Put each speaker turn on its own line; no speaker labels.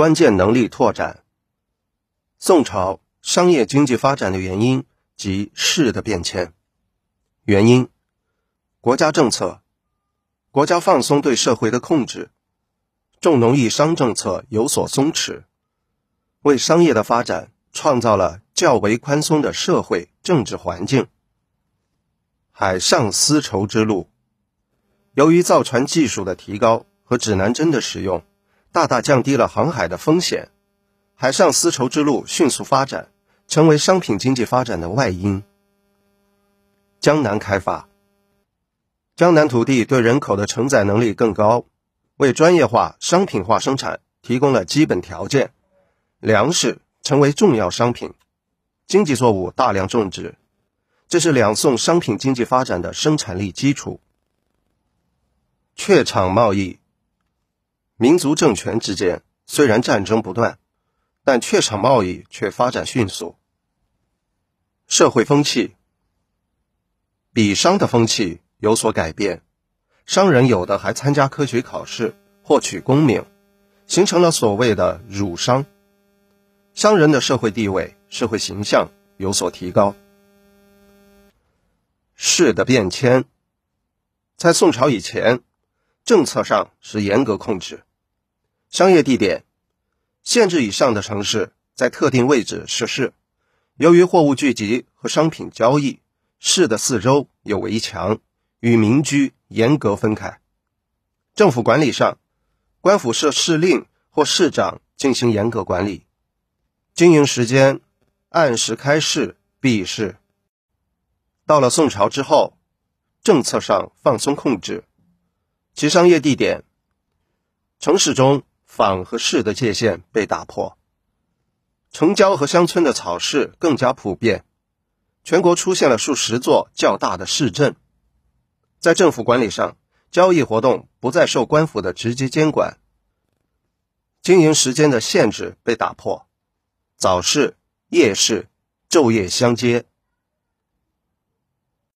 关键能力拓展。宋朝商业经济发展的原因及势的变迁。原因：国家政策，国家放松对社会的控制，重农抑商政策有所松弛，为商业的发展创造了较为宽松的社会政治环境。海上丝绸之路，由于造船技术的提高和指南针的使用，大大降低了航海的风险。海上丝绸之路迅速发展，成为商品经济发展的外因。江南开发，江南土地对人口的承载能力更高，为专业化、商品化生产提供了基本条件。粮食成为重要商品，经济作物大量种植，这是两宋商品经济发展的生产力基础。榷场贸易，民族政权之间虽然战争不断。但榷场贸易却发展迅速。社会风气，比商的风气有所改变，商人有的还参加科举考试，获取功名，形成了所谓的儒商。商人的社会地位、社会形象有所提高。市的变迁，在宋朝以前，政策上是严格控制，商业地点。县制以上的城市在特定位置设市，由于货物聚集和商品交易，市的四周有围墙，与民居严格分开。政府管理上，官府设市令或市长进行严格管理。经营时间按时开市闭市。到了宋朝之后，政策上放松控制，其商业地点，城市中。坊和市的界限被打破，城郊和乡村的草市更加普遍，全国出现了数十座较大的市镇。在政府管理上，交易活动不再受官府的直接监管，经营时间的限制被打破，早市、夜市昼夜相接。